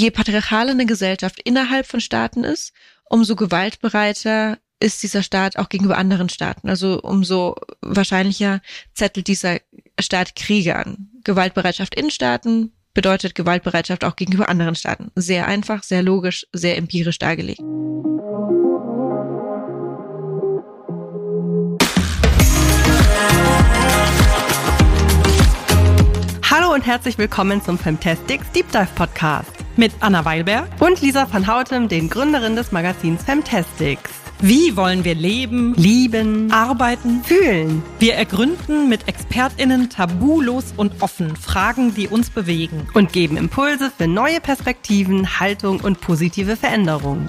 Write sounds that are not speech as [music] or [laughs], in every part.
je patriarchaler eine Gesellschaft innerhalb von Staaten ist, umso gewaltbereiter ist dieser Staat auch gegenüber anderen Staaten. Also umso wahrscheinlicher zettelt dieser Staat Kriege an. Gewaltbereitschaft in Staaten bedeutet Gewaltbereitschaft auch gegenüber anderen Staaten. Sehr einfach, sehr logisch, sehr empirisch dargelegt. Hallo und herzlich willkommen zum Femtastics Deep Dive Podcast mit Anna Weilberg und Lisa van Hautem, den Gründerin des Magazins Femtastics. Wie wollen wir leben, Lieben, arbeiten, fühlen. Wir ergründen mit ExpertInnen tabulos und offen Fragen, die uns bewegen. und geben Impulse für neue Perspektiven, Haltung und positive Veränderungen.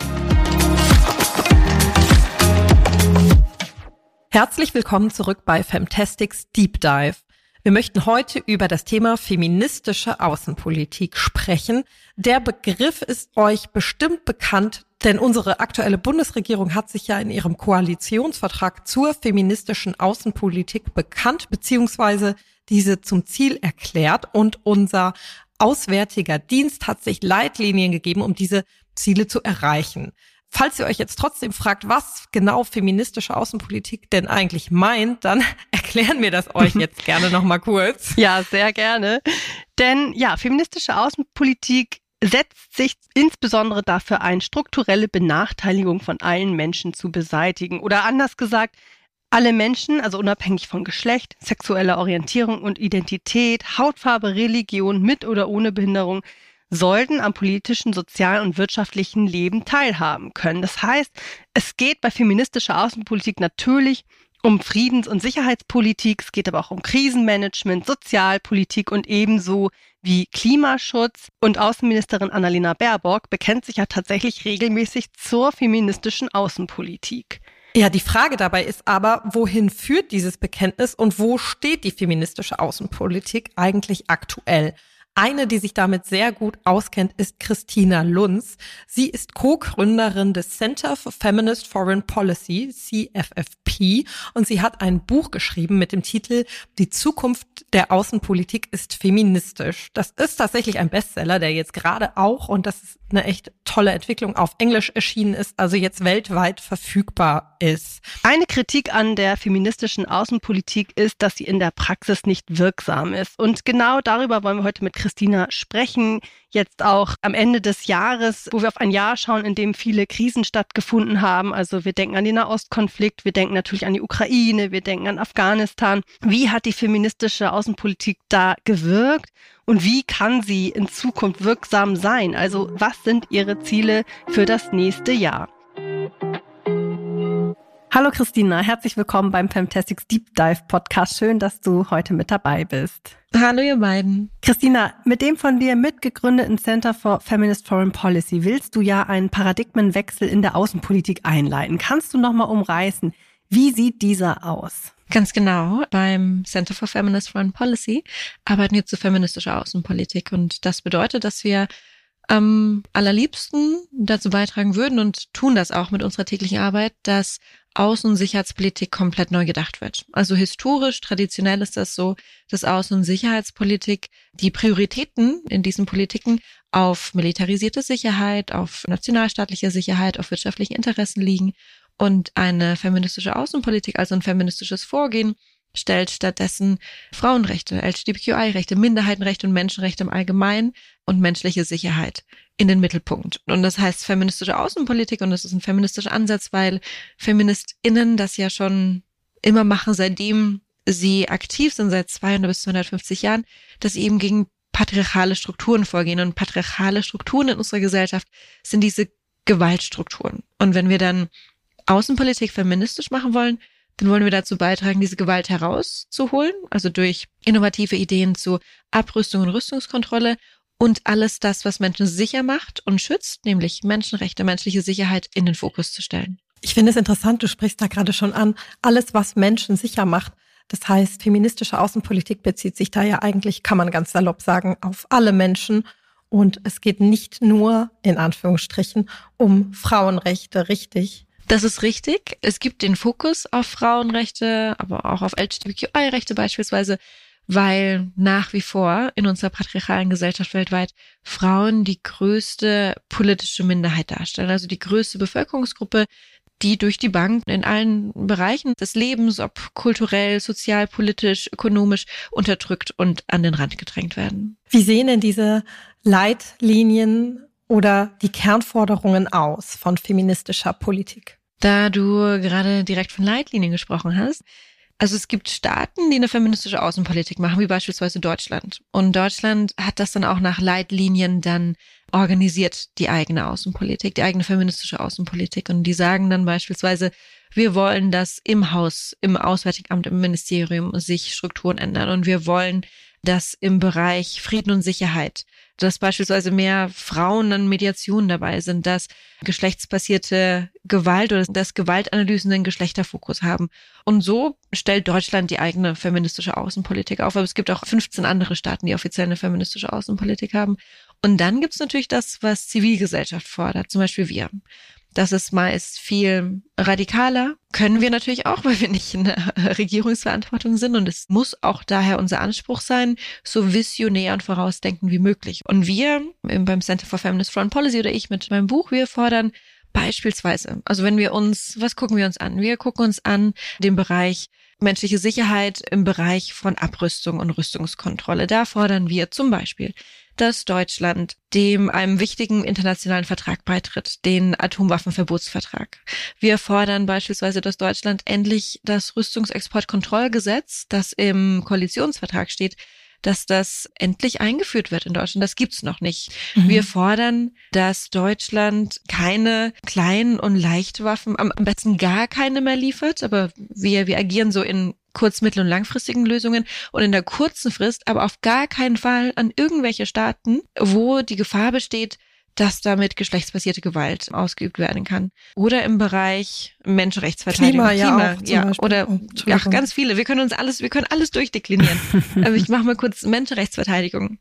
Herzlich willkommen zurück bei Femtastics Deep Dive. Wir möchten heute über das Thema feministische Außenpolitik sprechen. Der Begriff ist euch bestimmt bekannt, denn unsere aktuelle Bundesregierung hat sich ja in ihrem Koalitionsvertrag zur feministischen Außenpolitik bekannt, beziehungsweise diese zum Ziel erklärt und unser Auswärtiger Dienst hat sich Leitlinien gegeben, um diese Ziele zu erreichen. Falls ihr euch jetzt trotzdem fragt, was genau feministische Außenpolitik denn eigentlich meint, dann [laughs] erklären wir das euch jetzt [laughs] gerne nochmal kurz. Ja, sehr gerne. Denn ja, feministische Außenpolitik setzt sich insbesondere dafür ein, strukturelle Benachteiligung von allen Menschen zu beseitigen. Oder anders gesagt, alle Menschen, also unabhängig von Geschlecht, sexueller Orientierung und Identität, Hautfarbe, Religion, mit oder ohne Behinderung, sollten am politischen, sozialen und wirtschaftlichen Leben teilhaben können. Das heißt, es geht bei feministischer Außenpolitik natürlich um Friedens- und Sicherheitspolitik, es geht aber auch um Krisenmanagement, Sozialpolitik und ebenso wie Klimaschutz. Und Außenministerin Annalena Baerbock bekennt sich ja tatsächlich regelmäßig zur feministischen Außenpolitik. Ja, die Frage dabei ist aber, wohin führt dieses Bekenntnis und wo steht die feministische Außenpolitik eigentlich aktuell? Eine, die sich damit sehr gut auskennt, ist Christina Lunz. Sie ist Co-Gründerin des Center for Feminist Foreign Policy, CFFP, und sie hat ein Buch geschrieben mit dem Titel Die Zukunft der Außenpolitik ist feministisch. Das ist tatsächlich ein Bestseller, der jetzt gerade auch, und das ist eine echt tolle Entwicklung, auf Englisch erschienen ist, also jetzt weltweit verfügbar ist. Eine Kritik an der feministischen Außenpolitik ist, dass sie in der Praxis nicht wirksam ist. Und genau darüber wollen wir heute mit Christina sprechen. Jetzt auch am Ende des Jahres, wo wir auf ein Jahr schauen, in dem viele Krisen stattgefunden haben. Also wir denken an den Nahostkonflikt, wir denken natürlich an die Ukraine, wir denken an Afghanistan. Wie hat die feministische Außenpolitik da gewirkt? Und wie kann sie in Zukunft wirksam sein? Also was sind ihre Ziele für das nächste Jahr? Hallo Christina, herzlich willkommen beim Fantastics Deep Dive Podcast. Schön, dass du heute mit dabei bist. Hallo ihr beiden. Christina, mit dem von dir mitgegründeten Center for Feminist Foreign Policy willst du ja einen Paradigmenwechsel in der Außenpolitik einleiten. Kannst du nochmal umreißen, wie sieht dieser aus? Ganz genau. Beim Center for Feminist Foreign Policy arbeiten wir zu feministischer Außenpolitik. Und das bedeutet, dass wir am allerliebsten dazu beitragen würden und tun das auch mit unserer täglichen Arbeit, dass Außen- und Sicherheitspolitik komplett neu gedacht wird. Also historisch, traditionell ist das so, dass Außen- und Sicherheitspolitik die Prioritäten in diesen Politiken auf militarisierte Sicherheit, auf nationalstaatliche Sicherheit, auf wirtschaftliche Interessen liegen und eine feministische Außenpolitik, also ein feministisches Vorgehen, stellt stattdessen Frauenrechte, LGBTQI-Rechte, Minderheitenrechte und Menschenrechte im Allgemeinen und menschliche Sicherheit in den Mittelpunkt. Und das heißt feministische Außenpolitik und das ist ein feministischer Ansatz, weil FeministInnen das ja schon immer machen, seitdem sie aktiv sind, seit 200 bis 250 Jahren, dass sie eben gegen patriarchale Strukturen vorgehen. Und patriarchale Strukturen in unserer Gesellschaft sind diese Gewaltstrukturen. Und wenn wir dann Außenpolitik feministisch machen wollen, dann wollen wir dazu beitragen, diese Gewalt herauszuholen, also durch innovative Ideen zu Abrüstung und Rüstungskontrolle und alles das, was Menschen sicher macht und schützt, nämlich Menschenrechte, menschliche Sicherheit in den Fokus zu stellen. Ich finde es interessant, du sprichst da gerade schon an, alles, was Menschen sicher macht. Das heißt, feministische Außenpolitik bezieht sich da ja eigentlich, kann man ganz salopp sagen, auf alle Menschen. Und es geht nicht nur, in Anführungsstrichen, um Frauenrechte, richtig? Das ist richtig. Es gibt den Fokus auf Frauenrechte, aber auch auf LGBTQI-Rechte beispielsweise, weil nach wie vor in unserer patriarchalen Gesellschaft weltweit Frauen die größte politische Minderheit darstellen, also die größte Bevölkerungsgruppe, die durch die Bank in allen Bereichen des Lebens, ob kulturell, sozial, politisch, ökonomisch, unterdrückt und an den Rand gedrängt werden. Wie sehen denn diese Leitlinien oder die Kernforderungen aus von feministischer Politik? Da du gerade direkt von Leitlinien gesprochen hast, also es gibt Staaten, die eine feministische Außenpolitik machen, wie beispielsweise Deutschland. Und Deutschland hat das dann auch nach Leitlinien dann organisiert, die eigene Außenpolitik, die eigene feministische Außenpolitik. Und die sagen dann beispielsweise, wir wollen, dass im Haus, im Auswärtigen Amt, im Ministerium sich Strukturen ändern. Und wir wollen, dass im Bereich Frieden und Sicherheit, dass beispielsweise mehr Frauen an Mediationen dabei sind, dass geschlechtsbasierte Gewalt oder dass Gewaltanalysen einen Geschlechterfokus haben. Und so stellt Deutschland die eigene feministische Außenpolitik auf. Aber es gibt auch 15 andere Staaten, die offiziell eine feministische Außenpolitik haben. Und dann gibt es natürlich das, was Zivilgesellschaft fordert, zum Beispiel wir. Das ist meist viel radikaler. Können wir natürlich auch, [laughs] weil wir nicht in der Regierungsverantwortung sind. Und es muss auch daher unser Anspruch sein, so visionär und vorausdenken wie möglich. Und wir beim Center for Feminist Foreign Policy oder ich mit meinem Buch, wir fordern beispielsweise, also wenn wir uns, was gucken wir uns an? Wir gucken uns an den Bereich menschliche Sicherheit im Bereich von Abrüstung und Rüstungskontrolle. Da fordern wir zum Beispiel, dass Deutschland dem einem wichtigen internationalen Vertrag beitritt, den Atomwaffenverbotsvertrag. Wir fordern beispielsweise, dass Deutschland endlich das Rüstungsexportkontrollgesetz, das im Koalitionsvertrag steht, dass das endlich eingeführt wird in Deutschland. Das gibt's noch nicht. Mhm. Wir fordern, dass Deutschland keine kleinen und Leichtwaffen, am besten gar keine mehr liefert, aber wir, wir agieren so in kurz-, mittel- und langfristigen Lösungen und in der kurzen Frist aber auf gar keinen Fall an irgendwelche Staaten, wo die Gefahr besteht, dass damit geschlechtsbasierte Gewalt ausgeübt werden kann. Oder im Bereich Menschenrechtsverteidigung. Klima, ja, auch, ja oder oh, ja, ganz viele. Wir können uns alles, wir können alles durchdeklinieren. Aber [laughs] ich mache mal kurz Menschenrechtsverteidigung.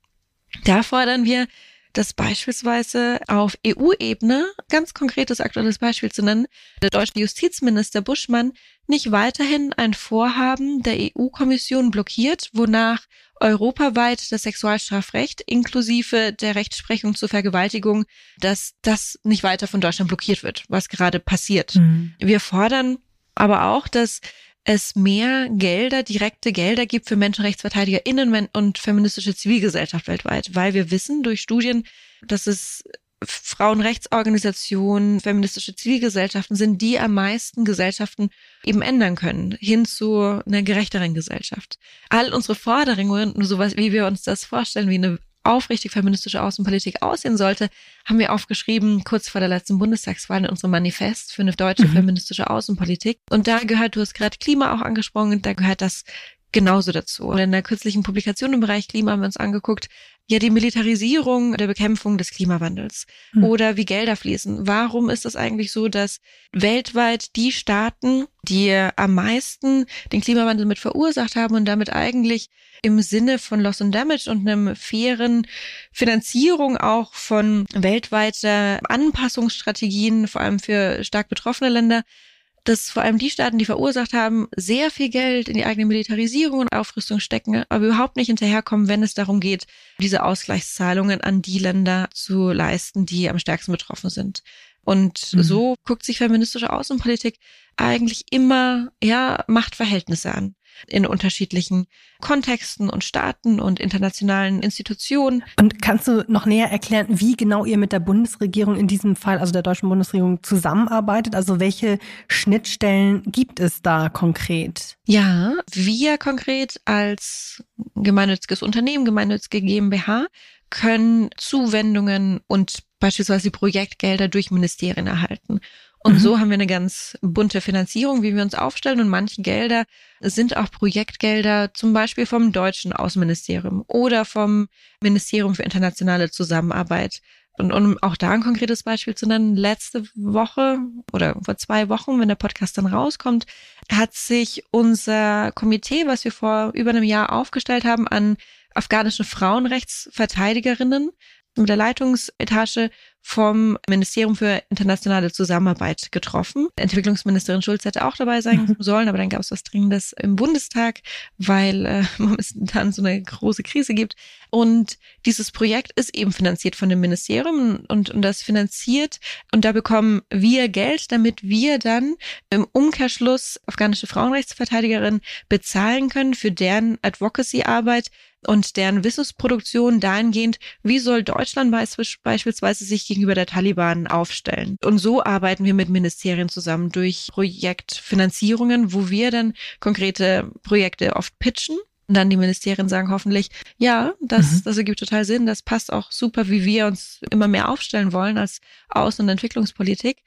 Da fordern wir dass beispielsweise auf EU-Ebene, ganz konkretes aktuelles Beispiel zu nennen, der deutsche Justizminister Buschmann nicht weiterhin ein Vorhaben der EU-Kommission blockiert, wonach europaweit das Sexualstrafrecht inklusive der Rechtsprechung zur Vergewaltigung, dass das nicht weiter von Deutschland blockiert wird, was gerade passiert. Mhm. Wir fordern aber auch, dass es mehr Gelder, direkte Gelder gibt für MenschenrechtsverteidigerInnen und feministische Zivilgesellschaft weltweit, weil wir wissen durch Studien, dass es Frauenrechtsorganisationen, feministische Zivilgesellschaften sind, die am meisten Gesellschaften eben ändern können, hin zu einer gerechteren Gesellschaft. All unsere Forderungen, sowas, wie wir uns das vorstellen, wie eine aufrichtig feministische Außenpolitik aussehen sollte, haben wir aufgeschrieben, kurz vor der letzten Bundestagswahl in unserem Manifest für eine deutsche mhm. feministische Außenpolitik. Und da gehört, du hast gerade Klima auch angesprochen, da gehört das genauso dazu. Und in der kürzlichen Publikation im Bereich Klima haben wir uns angeguckt, ja, die Militarisierung der Bekämpfung des Klimawandels mhm. oder wie Gelder fließen. Warum ist es eigentlich so, dass weltweit die Staaten, die am meisten den Klimawandel mit verursacht haben und damit eigentlich im Sinne von Loss and Damage und einem fairen Finanzierung auch von weltweiter Anpassungsstrategien, vor allem für stark betroffene Länder, dass vor allem die Staaten, die verursacht haben, sehr viel Geld in die eigene Militarisierung und Aufrüstung stecken, aber überhaupt nicht hinterherkommen, wenn es darum geht, diese Ausgleichszahlungen an die Länder zu leisten, die am stärksten betroffen sind. Und mhm. so guckt sich feministische Außenpolitik eigentlich immer ja Machtverhältnisse an in unterschiedlichen Kontexten und Staaten und internationalen Institutionen. Und kannst du noch näher erklären, wie genau ihr mit der Bundesregierung in diesem Fall, also der deutschen Bundesregierung, zusammenarbeitet? Also welche Schnittstellen gibt es da konkret? Ja, wir konkret als gemeinnütziges Unternehmen, gemeinnützige GmbH, können Zuwendungen und beispielsweise Projektgelder durch Ministerien erhalten. Und mhm. so haben wir eine ganz bunte Finanzierung, wie wir uns aufstellen. Und manche Gelder sind auch Projektgelder, zum Beispiel vom deutschen Außenministerium oder vom Ministerium für internationale Zusammenarbeit. Und um auch da ein konkretes Beispiel zu nennen, letzte Woche oder vor zwei Wochen, wenn der Podcast dann rauskommt, hat sich unser Komitee, was wir vor über einem Jahr aufgestellt haben, an afghanische Frauenrechtsverteidigerinnen mit der Leitungsetage vom Ministerium für internationale Zusammenarbeit getroffen. Entwicklungsministerin Schulz hätte auch dabei sein mhm. sollen, aber dann gab es was Dringendes im Bundestag, weil äh, es dann so eine große Krise gibt. Und dieses Projekt ist eben finanziert von dem Ministerium und, und das finanziert und da bekommen wir Geld, damit wir dann im Umkehrschluss afghanische Frauenrechtsverteidigerinnen bezahlen können für deren Advocacy-Arbeit, und deren Wissensproduktion dahingehend, wie soll Deutschland beispielsweise sich gegenüber der Taliban aufstellen. Und so arbeiten wir mit Ministerien zusammen durch Projektfinanzierungen, wo wir dann konkrete Projekte oft pitchen und dann die Ministerien sagen hoffentlich, ja, das, mhm. das ergibt total Sinn, das passt auch super, wie wir uns immer mehr aufstellen wollen als Außen- und Entwicklungspolitik.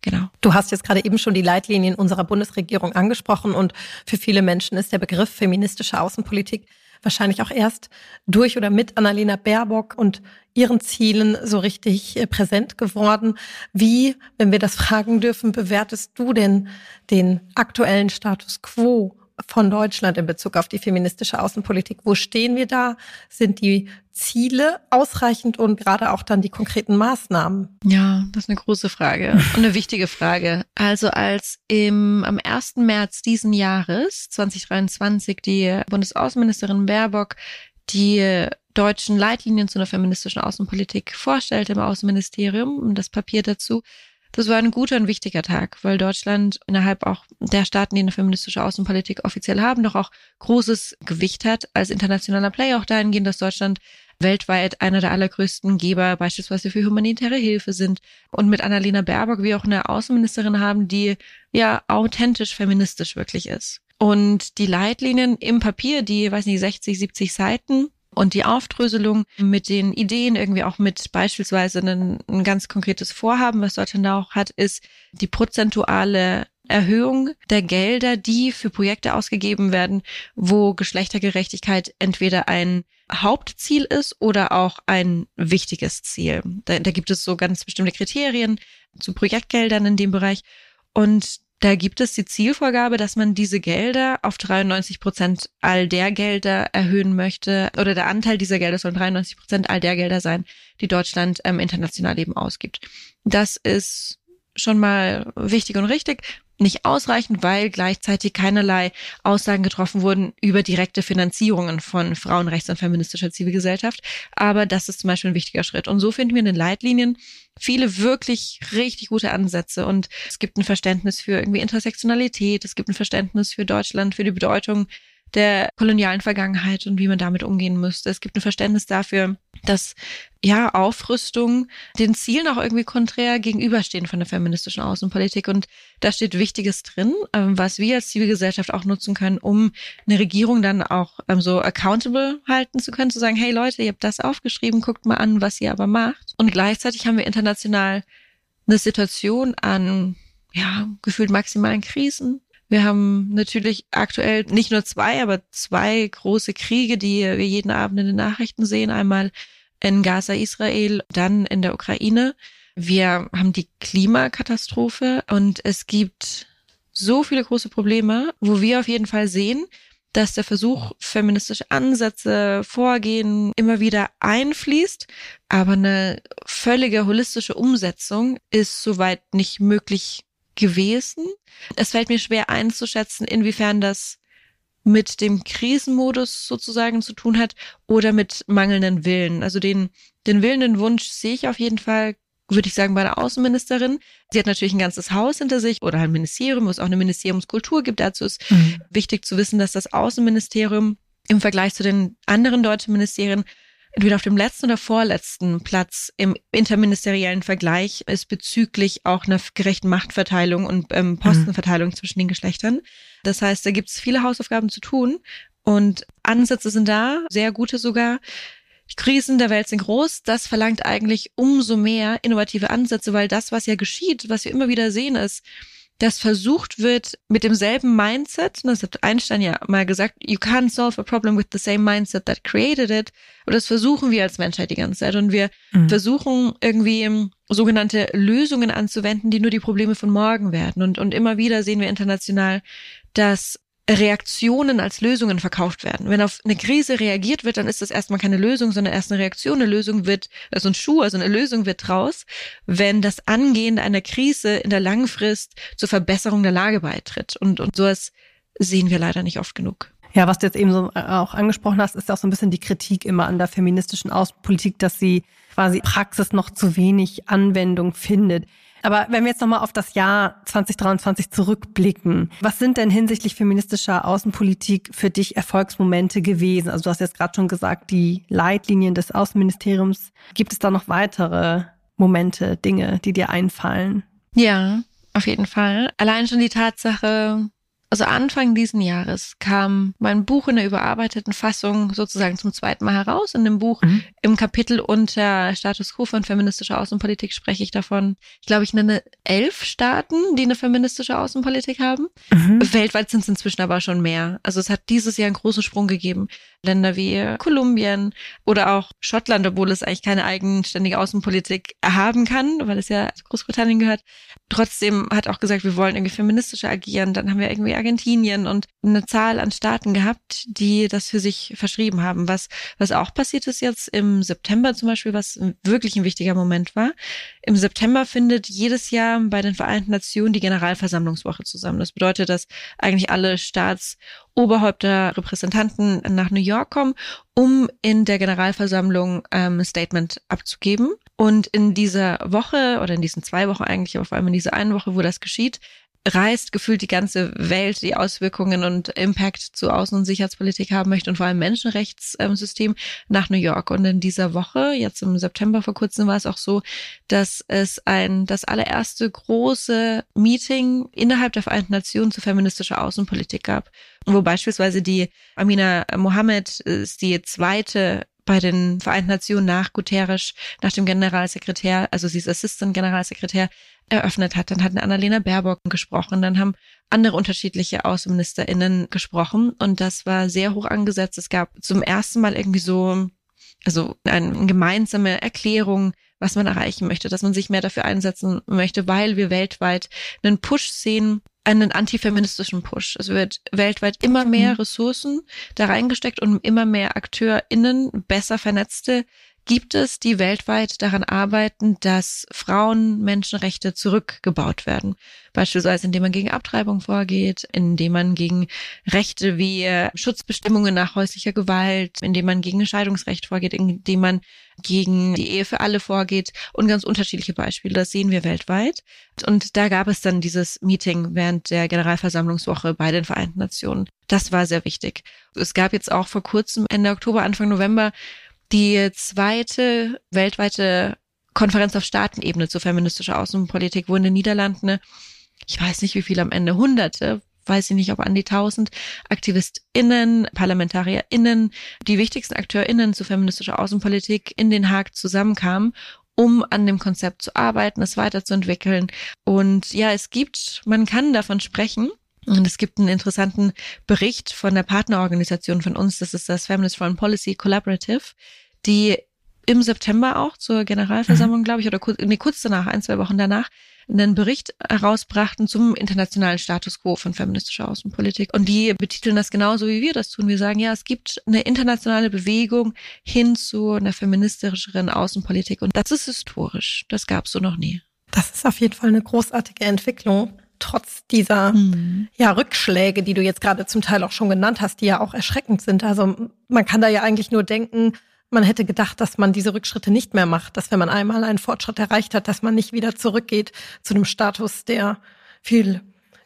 Genau. Du hast jetzt gerade eben schon die Leitlinien unserer Bundesregierung angesprochen und für viele Menschen ist der Begriff feministische Außenpolitik wahrscheinlich auch erst durch oder mit Annalena Baerbock und ihren Zielen so richtig äh, präsent geworden. Wie, wenn wir das fragen dürfen, bewertest du denn den aktuellen Status quo von Deutschland in Bezug auf die feministische Außenpolitik? Wo stehen wir da? Sind die Ziele ausreichend und gerade auch dann die konkreten Maßnahmen? Ja, das ist eine große Frage und eine wichtige Frage. Also als im, am 1. März diesen Jahres, 2023, die Bundesaußenministerin Baerbock die deutschen Leitlinien zu einer feministischen Außenpolitik vorstellte im Außenministerium und das Papier dazu, das war ein guter und wichtiger Tag, weil Deutschland innerhalb auch der Staaten, die eine feministische Außenpolitik offiziell haben, doch auch großes Gewicht hat als internationaler Player, auch dahingehend, dass Deutschland weltweit einer der allergrößten Geber beispielsweise für humanitäre Hilfe sind und mit Annalena Baerbock wie auch eine Außenministerin haben, die ja authentisch feministisch wirklich ist. Und die Leitlinien im Papier, die, weiß nicht, 60, 70 Seiten, und die Aufdröselung mit den Ideen, irgendwie auch mit beispielsweise ein, ein ganz konkretes Vorhaben, was da auch hat, ist die prozentuale Erhöhung der Gelder, die für Projekte ausgegeben werden, wo Geschlechtergerechtigkeit entweder ein Hauptziel ist oder auch ein wichtiges Ziel. Da, da gibt es so ganz bestimmte Kriterien zu Projektgeldern in dem Bereich. Und da gibt es die Zielvorgabe, dass man diese Gelder auf 93 Prozent all der Gelder erhöhen möchte, oder der Anteil dieser Gelder soll 93 Prozent all der Gelder sein, die Deutschland ähm, international eben ausgibt. Das ist schon mal wichtig und richtig nicht ausreichend, weil gleichzeitig keinerlei Aussagen getroffen wurden über direkte Finanzierungen von Frauenrechts- und feministischer Zivilgesellschaft. Aber das ist zum Beispiel ein wichtiger Schritt. Und so finden wir in den Leitlinien viele wirklich richtig gute Ansätze. Und es gibt ein Verständnis für irgendwie Intersektionalität, es gibt ein Verständnis für Deutschland, für die Bedeutung der kolonialen Vergangenheit und wie man damit umgehen müsste. Es gibt ein Verständnis dafür, dass ja Aufrüstung den Zielen auch irgendwie konträr gegenüberstehen von der feministischen Außenpolitik. Und da steht Wichtiges drin, ähm, was wir als Zivilgesellschaft auch nutzen können, um eine Regierung dann auch ähm, so accountable halten zu können, zu sagen, hey Leute, ihr habt das aufgeschrieben, guckt mal an, was ihr aber macht. Und gleichzeitig haben wir international eine Situation an ja, gefühlt maximalen Krisen, wir haben natürlich aktuell nicht nur zwei, aber zwei große Kriege, die wir jeden Abend in den Nachrichten sehen. Einmal in Gaza, Israel, dann in der Ukraine. Wir haben die Klimakatastrophe und es gibt so viele große Probleme, wo wir auf jeden Fall sehen, dass der Versuch, feministische Ansätze, Vorgehen immer wieder einfließt, aber eine völlige holistische Umsetzung ist soweit nicht möglich gewesen. Es fällt mir schwer einzuschätzen, inwiefern das mit dem Krisenmodus sozusagen zu tun hat oder mit mangelnden Willen. Also den, den Willen, den Wunsch sehe ich auf jeden Fall, würde ich sagen, bei der Außenministerin. Sie hat natürlich ein ganzes Haus hinter sich oder ein Ministerium, wo es auch eine Ministeriumskultur gibt. Dazu ist mhm. wichtig zu wissen, dass das Außenministerium im Vergleich zu den anderen deutschen Ministerien entweder auf dem letzten oder vorletzten Platz im interministeriellen Vergleich ist bezüglich auch einer gerechten Machtverteilung und ähm, mhm. Postenverteilung mhm. zwischen den Geschlechtern. Das heißt, da gibt es viele Hausaufgaben zu tun und Ansätze sind da, sehr gute sogar. Die Krisen der Welt sind groß. Das verlangt eigentlich umso mehr innovative Ansätze, weil das, was ja geschieht, was wir immer wieder sehen, ist, dass versucht wird, mit demselben Mindset, das hat Einstein ja mal gesagt, you can't solve a problem with the same mindset that created it. Und das versuchen wir als Menschheit die ganze Zeit. Und wir mhm. versuchen irgendwie sogenannte Lösungen anzuwenden, die nur die Probleme von morgen werden. Und, und immer wieder sehen wir international, dass Reaktionen als Lösungen verkauft werden. Wenn auf eine Krise reagiert wird, dann ist das erstmal keine Lösung, sondern erst eine Reaktion. Eine Lösung wird, also ein Schuh, also eine Lösung wird draus, wenn das Angehen einer Krise in der Langfrist zur Verbesserung der Lage beitritt. Und, und sowas sehen wir leider nicht oft genug. Ja, was du jetzt eben so äh, auch angesprochen hast, ist auch so ein bisschen die Kritik immer an der feministischen Außenpolitik, dass sie quasi Praxis noch zu wenig Anwendung findet. Aber wenn wir jetzt nochmal auf das Jahr 2023 zurückblicken, was sind denn hinsichtlich feministischer Außenpolitik für dich Erfolgsmomente gewesen? Also du hast jetzt gerade schon gesagt, die Leitlinien des Außenministeriums. Gibt es da noch weitere Momente, Dinge, die dir einfallen? Ja, auf jeden Fall. Allein schon die Tatsache, also Anfang diesen Jahres kam mein Buch in der überarbeiteten Fassung sozusagen zum zweiten Mal heraus. In dem Buch mhm. im Kapitel unter Status quo von feministischer Außenpolitik spreche ich davon. Ich glaube, ich nenne elf Staaten, die eine feministische Außenpolitik haben. Mhm. Weltweit sind es inzwischen aber schon mehr. Also es hat dieses Jahr einen großen Sprung gegeben. Länder wie Kolumbien oder auch Schottland, obwohl es eigentlich keine eigenständige Außenpolitik haben kann, weil es ja Großbritannien gehört. Trotzdem hat auch gesagt, wir wollen irgendwie feministischer agieren. Dann haben wir irgendwie Argentinien und eine Zahl an Staaten gehabt, die das für sich verschrieben haben. Was, was auch passiert ist jetzt im September zum Beispiel, was wirklich ein wichtiger Moment war. Im September findet jedes Jahr bei den Vereinten Nationen die Generalversammlungswoche zusammen. Das bedeutet, dass eigentlich alle Staatsoberhäupter, Repräsentanten nach New York kommen, um in der Generalversammlung ähm, ein Statement abzugeben. Und in dieser Woche oder in diesen zwei Wochen eigentlich, aber vor allem in dieser einen Woche, wo das geschieht, reißt gefühlt die ganze Welt die Auswirkungen und Impact zu Außen- und Sicherheitspolitik haben möchte und vor allem Menschenrechtssystem nach New York. Und in dieser Woche, jetzt im September vor kurzem, war es auch so, dass es ein, das allererste große Meeting innerhalb der Vereinten Nationen zu feministischer Außenpolitik gab, wo beispielsweise die Amina Mohammed ist die zweite bei den Vereinten Nationen nach Guterres, nach dem Generalsekretär, also sie ist Assistant Generalsekretär, eröffnet hat. Dann hat Annalena Baerbock gesprochen, dann haben andere unterschiedliche AußenministerInnen gesprochen und das war sehr hoch angesetzt. Es gab zum ersten Mal irgendwie so, also eine gemeinsame Erklärung, was man erreichen möchte, dass man sich mehr dafür einsetzen möchte, weil wir weltweit einen Push sehen, einen antifeministischen Push. Es wird weltweit immer mehr. Ressourcen da reingesteckt und immer mehr AkteurInnen, besser vernetzte gibt es, die weltweit daran arbeiten, dass Frauen Menschenrechte zurückgebaut werden. Beispielsweise indem man gegen Abtreibung vorgeht, indem man gegen Rechte wie Schutzbestimmungen nach häuslicher Gewalt, indem man gegen Scheidungsrecht vorgeht, indem man gegen die Ehe für alle vorgeht und ganz unterschiedliche Beispiele. Das sehen wir weltweit. Und da gab es dann dieses Meeting während der Generalversammlungswoche bei den Vereinten Nationen. Das war sehr wichtig. Es gab jetzt auch vor kurzem, Ende Oktober, Anfang November, die zweite weltweite Konferenz auf Staatenebene zur feministischer Außenpolitik, wo in den Niederlanden, ich weiß nicht wie viel am Ende, hunderte, weiß ich nicht, ob an die tausend AktivistInnen, ParlamentarierInnen, die wichtigsten AkteurInnen zur feministischer Außenpolitik in Den Haag zusammenkamen, um an dem Konzept zu arbeiten, es weiterzuentwickeln. Und ja, es gibt, man kann davon sprechen, und es gibt einen interessanten Bericht von der Partnerorganisation von uns, das ist das Feminist Foreign Policy Collaborative, die im September auch zur Generalversammlung, mhm. glaube ich, oder kurz, nee, kurz danach, ein, zwei Wochen danach, einen Bericht herausbrachten zum internationalen Status quo von feministischer Außenpolitik. Und die betiteln das genauso, wie wir das tun. Wir sagen, ja, es gibt eine internationale Bewegung hin zu einer feministischeren Außenpolitik. Und das ist historisch. Das gab es so noch nie. Das ist auf jeden Fall eine großartige Entwicklung trotz dieser mhm. ja, Rückschläge, die du jetzt gerade zum Teil auch schon genannt hast, die ja auch erschreckend sind. Also man kann da ja eigentlich nur denken, man hätte gedacht, dass man diese Rückschritte nicht mehr macht, dass wenn man einmal einen Fortschritt erreicht hat, dass man nicht wieder zurückgeht zu einem Status, der viel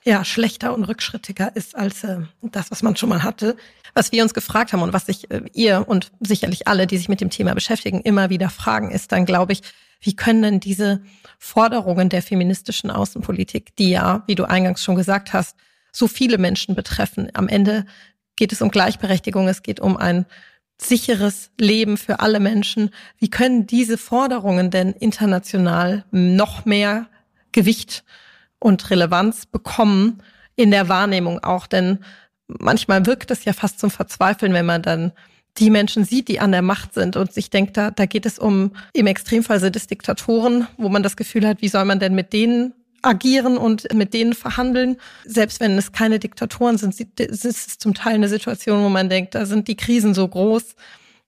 ja, schlechter und rückschrittiger ist als äh, das, was man schon mal hatte. Was wir uns gefragt haben und was sich äh, ihr und sicherlich alle, die sich mit dem Thema beschäftigen, immer wieder fragen, ist dann, glaube ich, wie können denn diese Forderungen der feministischen Außenpolitik, die ja, wie du eingangs schon gesagt hast, so viele Menschen betreffen, am Ende geht es um Gleichberechtigung, es geht um ein sicheres Leben für alle Menschen. Wie können diese Forderungen denn international noch mehr Gewicht und Relevanz bekommen in der Wahrnehmung auch? Denn manchmal wirkt es ja fast zum Verzweifeln, wenn man dann die Menschen sieht, die an der Macht sind und sich denkt, da, da geht es um, im Extremfall sind es Diktatoren, wo man das Gefühl hat, wie soll man denn mit denen agieren und mit denen verhandeln. Selbst wenn es keine Diktatoren sind, ist es zum Teil eine Situation, wo man denkt, da sind die Krisen so groß,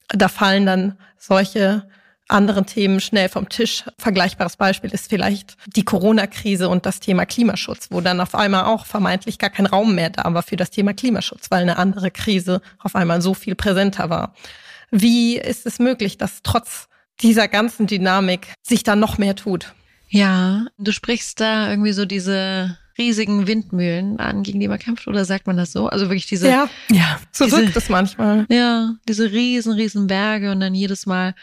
da fallen dann solche anderen Themen schnell vom Tisch. Vergleichbares Beispiel ist vielleicht die Corona-Krise und das Thema Klimaschutz, wo dann auf einmal auch vermeintlich gar kein Raum mehr da war für das Thema Klimaschutz, weil eine andere Krise auf einmal so viel präsenter war. Wie ist es möglich, dass trotz dieser ganzen Dynamik sich da noch mehr tut? Ja, du sprichst da irgendwie so diese riesigen Windmühlen an, gegen die man kämpft, oder sagt man das so? Also wirklich diese. Ja, ja so diese, wirkt es manchmal. Ja, diese riesen, riesen Berge und dann jedes Mal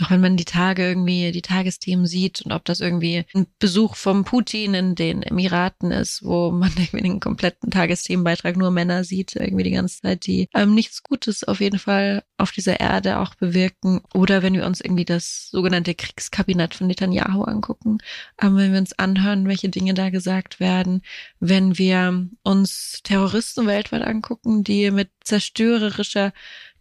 auch wenn man die Tage irgendwie, die Tagesthemen sieht und ob das irgendwie ein Besuch vom Putin in den Emiraten ist, wo man [laughs] irgendwie den kompletten Tagesthemenbeitrag nur Männer sieht, irgendwie die ganze Zeit, die ähm, nichts Gutes auf jeden Fall auf dieser Erde auch bewirken. Oder wenn wir uns irgendwie das sogenannte Kriegskabinett von Netanyahu angucken, ähm, wenn wir uns anhören, welche Dinge da gesagt werden, wenn wir uns Terroristen weltweit angucken, die mit zerstörerischer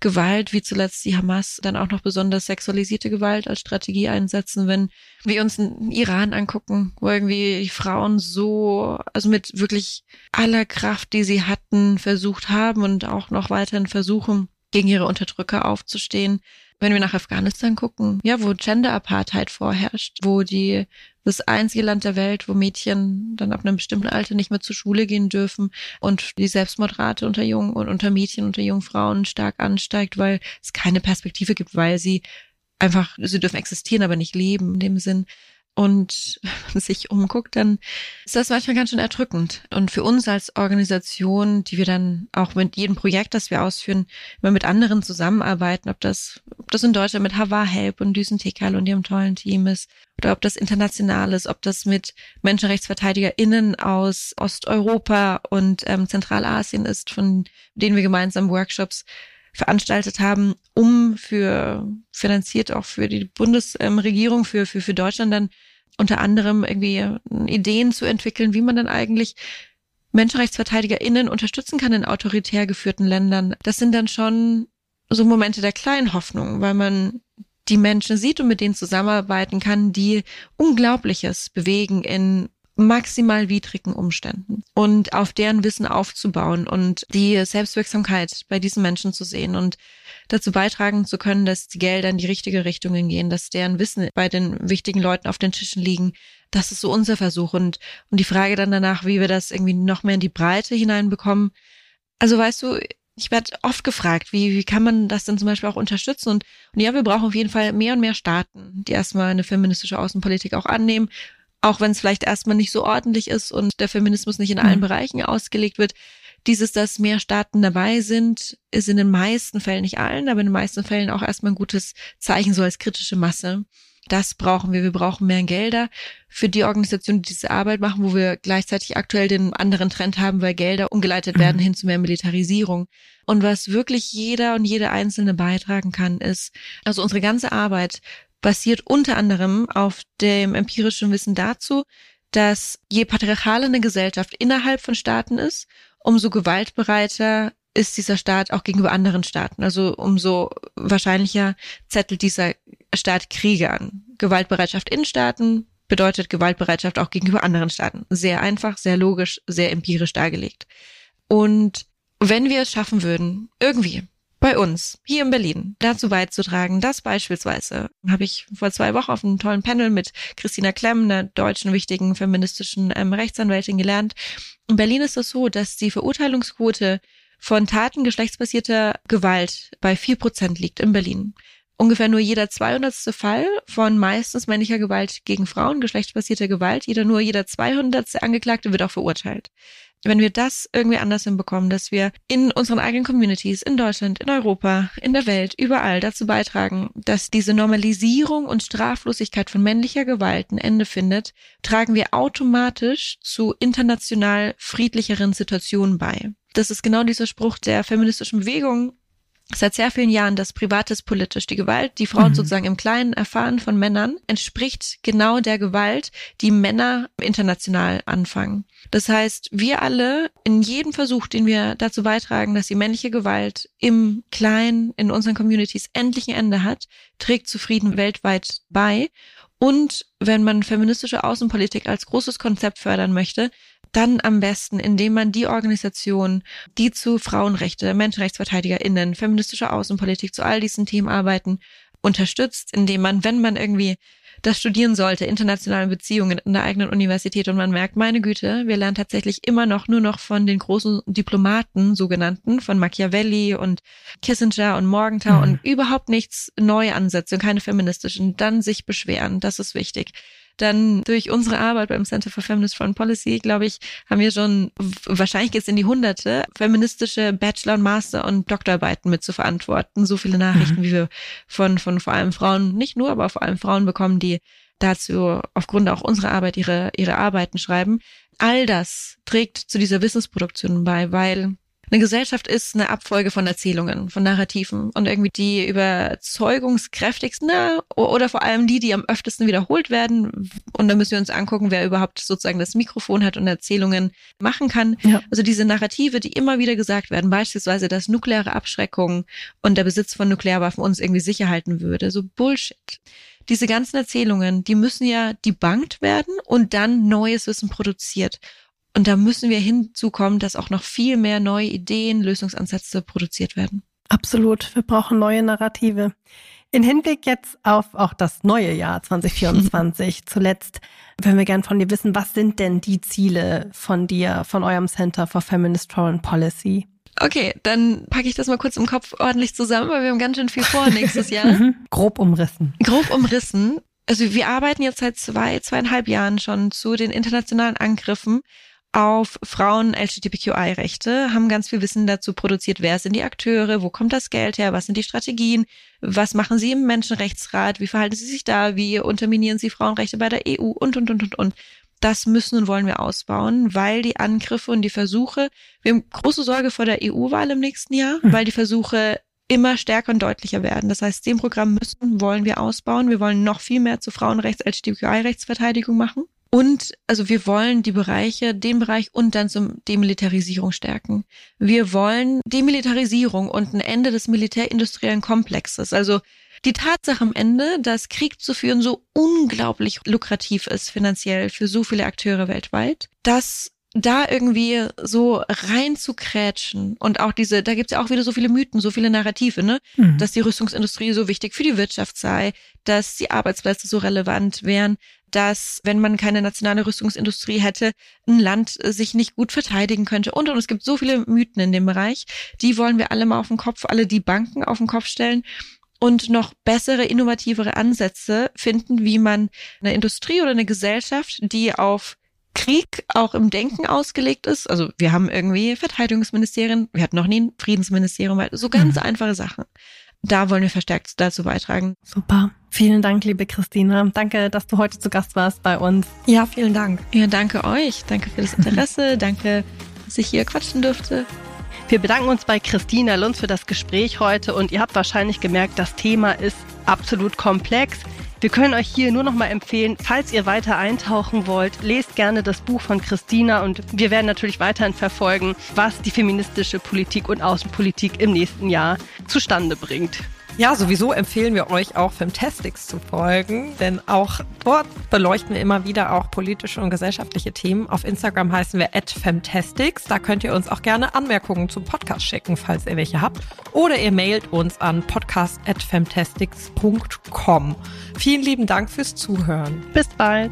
Gewalt, wie zuletzt die Hamas, dann auch noch besonders sexualisierte Gewalt als Strategie einsetzen, wenn wir uns den Iran angucken, wo irgendwie die Frauen so, also mit wirklich aller Kraft, die sie hatten, versucht haben und auch noch weiterhin versuchen, gegen ihre Unterdrücker aufzustehen. Wenn wir nach Afghanistan gucken, ja, wo Gender Apartheid vorherrscht, wo die das einzige Land der Welt, wo Mädchen dann ab einem bestimmten Alter nicht mehr zur Schule gehen dürfen und die Selbstmordrate unter Jungen und unter Mädchen, unter jungen Frauen stark ansteigt, weil es keine Perspektive gibt, weil sie einfach, sie dürfen existieren, aber nicht leben in dem Sinn und [laughs] sich umguckt, dann ist das manchmal ganz schön erdrückend. Und für uns als Organisation, die wir dann auch mit jedem Projekt, das wir ausführen, immer mit anderen zusammenarbeiten, ob das, ob das in Deutschland mit Hava Help und Düsen Tekal und ihrem tollen Team ist, oder ob das international ist, ob das mit MenschenrechtsverteidigerInnen aus Osteuropa und ähm, Zentralasien ist, von denen wir gemeinsam Workshops veranstaltet haben, um für finanziert auch für die Bundesregierung, für, für, für Deutschland dann unter anderem irgendwie Ideen zu entwickeln, wie man dann eigentlich MenschenrechtsverteidigerInnen unterstützen kann in autoritär geführten Ländern. Das sind dann schon so Momente der kleinen Hoffnung, weil man die Menschen sieht und mit denen zusammenarbeiten kann, die Unglaubliches bewegen in maximal widrigen Umständen und auf deren Wissen aufzubauen und die Selbstwirksamkeit bei diesen Menschen zu sehen und dazu beitragen zu können, dass die Gelder in die richtige Richtung gehen, dass deren Wissen bei den wichtigen Leuten auf den Tischen liegen. Das ist so unser Versuch und, und die Frage dann danach, wie wir das irgendwie noch mehr in die Breite hineinbekommen. Also weißt du, ich werde oft gefragt, wie, wie kann man das denn zum Beispiel auch unterstützen? Und, und ja, wir brauchen auf jeden Fall mehr und mehr Staaten, die erstmal eine feministische Außenpolitik auch annehmen auch wenn es vielleicht erstmal nicht so ordentlich ist und der Feminismus nicht in allen mhm. Bereichen ausgelegt wird. Dieses, dass mehr Staaten dabei sind, ist in den meisten Fällen, nicht allen, aber in den meisten Fällen auch erstmal ein gutes Zeichen, so als kritische Masse. Das brauchen wir. Wir brauchen mehr Gelder für die Organisationen, die diese Arbeit machen, wo wir gleichzeitig aktuell den anderen Trend haben, weil Gelder umgeleitet werden mhm. hin zu mehr Militarisierung. Und was wirklich jeder und jede Einzelne beitragen kann, ist, also unsere ganze Arbeit basiert unter anderem auf dem empirischen Wissen dazu, dass je patriarchaler eine Gesellschaft innerhalb von Staaten ist, umso gewaltbereiter ist dieser Staat auch gegenüber anderen Staaten. Also umso wahrscheinlicher zettelt dieser Staat Kriege an. Gewaltbereitschaft in Staaten bedeutet Gewaltbereitschaft auch gegenüber anderen Staaten. Sehr einfach, sehr logisch, sehr empirisch dargelegt. Und wenn wir es schaffen würden, irgendwie bei uns, hier in Berlin, dazu beizutragen, dass beispielsweise, habe ich vor zwei Wochen auf einem tollen Panel mit Christina Klemm, einer deutschen wichtigen feministischen ähm, Rechtsanwältin, gelernt. In Berlin ist es so, dass die Verurteilungsquote von Taten geschlechtsbasierter Gewalt bei vier Prozent liegt in Berlin. Ungefähr nur jeder 200. Fall von meistens männlicher Gewalt gegen Frauen, geschlechtsbasierter Gewalt, jeder nur jeder 200. Angeklagte wird auch verurteilt wenn wir das irgendwie anders hinbekommen, dass wir in unseren eigenen Communities, in Deutschland, in Europa, in der Welt, überall dazu beitragen, dass diese Normalisierung und Straflosigkeit von männlicher Gewalt ein Ende findet, tragen wir automatisch zu international friedlicheren Situationen bei. Das ist genau dieser Spruch der feministischen Bewegung, seit sehr vielen Jahren, dass Privates politisch. Die Gewalt, die Frauen mhm. sozusagen im Kleinen erfahren von Männern, entspricht genau der Gewalt, die Männer international anfangen. Das heißt, wir alle in jedem Versuch, den wir dazu beitragen, dass die männliche Gewalt im Kleinen, in unseren Communities endlich ein Ende hat, trägt zu Frieden weltweit bei. Und wenn man feministische Außenpolitik als großes Konzept fördern möchte, dann am besten, indem man die Organisation, die zu Frauenrechte, MenschenrechtsverteidigerInnen, feministische Außenpolitik, zu all diesen Themen arbeiten, unterstützt, indem man, wenn man irgendwie das studieren sollte, internationale Beziehungen in der eigenen Universität und man merkt, meine Güte, wir lernen tatsächlich immer noch nur noch von den großen Diplomaten, sogenannten, von Machiavelli und Kissinger und Morgenthau mhm. und überhaupt nichts neue Ansätze und keine feministischen, dann sich beschweren, das ist wichtig dann durch unsere Arbeit beim Center for Feminist Foreign Policy, glaube ich, haben wir schon, wahrscheinlich es in die Hunderte, feministische Bachelor- und Master- und Doktorarbeiten mit zu verantworten. So viele Nachrichten, mhm. wie wir von, von vor allem Frauen, nicht nur, aber vor allem Frauen bekommen, die dazu aufgrund auch unserer Arbeit ihre, ihre Arbeiten schreiben. All das trägt zu dieser Wissensproduktion bei, weil eine Gesellschaft ist eine Abfolge von Erzählungen, von Narrativen und irgendwie die überzeugungskräftigsten ne, oder vor allem die, die am öftesten wiederholt werden. Und da müssen wir uns angucken, wer überhaupt sozusagen das Mikrofon hat und Erzählungen machen kann. Ja. Also diese Narrative, die immer wieder gesagt werden, beispielsweise, dass nukleare Abschreckung und der Besitz von Nuklearwaffen uns irgendwie sicher halten würde. So Bullshit diese ganzen Erzählungen, die müssen ja debunked werden und dann neues Wissen produziert. Und da müssen wir hinzukommen, dass auch noch viel mehr neue Ideen, Lösungsansätze produziert werden. Absolut. Wir brauchen neue Narrative. In Hinblick jetzt auf auch das neue Jahr 2024 [laughs] zuletzt, wenn wir gern von dir wissen, was sind denn die Ziele von dir, von eurem Center for Feminist Foreign Policy? Okay, dann packe ich das mal kurz im Kopf ordentlich zusammen, weil wir haben ganz schön viel vor nächstes Jahr. [laughs] Mhm. Grob umrissen. Grob umrissen. Also wir arbeiten jetzt seit zwei, zweieinhalb Jahren schon zu den internationalen Angriffen auf Frauen LGBTQI-Rechte, haben ganz viel Wissen dazu produziert, wer sind die Akteure, wo kommt das Geld her, was sind die Strategien, was machen sie im Menschenrechtsrat, wie verhalten sie sich da, wie unterminieren sie Frauenrechte bei der EU und, und, und, und, und. Das müssen und wollen wir ausbauen, weil die Angriffe und die Versuche, wir haben große Sorge vor der EU-Wahl im nächsten Jahr, mhm. weil die Versuche immer stärker und deutlicher werden. Das heißt, dem Programm müssen, wollen wir ausbauen. Wir wollen noch viel mehr zu Frauenrechts, LGBTQI-Rechtsverteidigung machen. Und also wir wollen die Bereiche, den Bereich und dann zum Demilitarisierung stärken. Wir wollen Demilitarisierung und ein Ende des militärindustriellen Komplexes. Also die Tatsache am Ende, dass Krieg zu führen so unglaublich lukrativ ist finanziell für so viele Akteure weltweit, dass da irgendwie so rein zu krätschen und auch diese, da gibt's ja auch wieder so viele Mythen, so viele Narrative, ne? Mhm. Dass die Rüstungsindustrie so wichtig für die Wirtschaft sei, dass die Arbeitsplätze so relevant wären, dass, wenn man keine nationale Rüstungsindustrie hätte, ein Land sich nicht gut verteidigen könnte. Und, und es gibt so viele Mythen in dem Bereich. Die wollen wir alle mal auf den Kopf, alle die Banken auf den Kopf stellen und noch bessere, innovativere Ansätze finden, wie man eine Industrie oder eine Gesellschaft, die auf Krieg auch im Denken ausgelegt ist. Also wir haben irgendwie Verteidigungsministerien, wir hatten noch nie ein Friedensministerium, so ganz mhm. einfache Sachen da wollen wir verstärkt dazu beitragen. Super. Vielen Dank, liebe Christina. Danke, dass du heute zu Gast warst bei uns. Ja, vielen Dank. Ja, danke euch. Danke für das Interesse. [laughs] danke, dass ich hier quatschen durfte. Wir bedanken uns bei Christina Lunz für das Gespräch heute und ihr habt wahrscheinlich gemerkt, das Thema ist absolut komplex. Wir können euch hier nur noch mal empfehlen, falls ihr weiter eintauchen wollt, lest gerne das Buch von Christina und wir werden natürlich weiterhin verfolgen, was die feministische Politik und Außenpolitik im nächsten Jahr zustande bringt. Ja, sowieso empfehlen wir euch auch Femtastics zu folgen, denn auch dort beleuchten wir immer wieder auch politische und gesellschaftliche Themen. Auf Instagram heißen wir @femtastics. Da könnt ihr uns auch gerne Anmerkungen zum Podcast schicken, falls ihr welche habt, oder ihr mailt uns an podcast@femtastics.com. Vielen lieben Dank fürs Zuhören. Bis bald.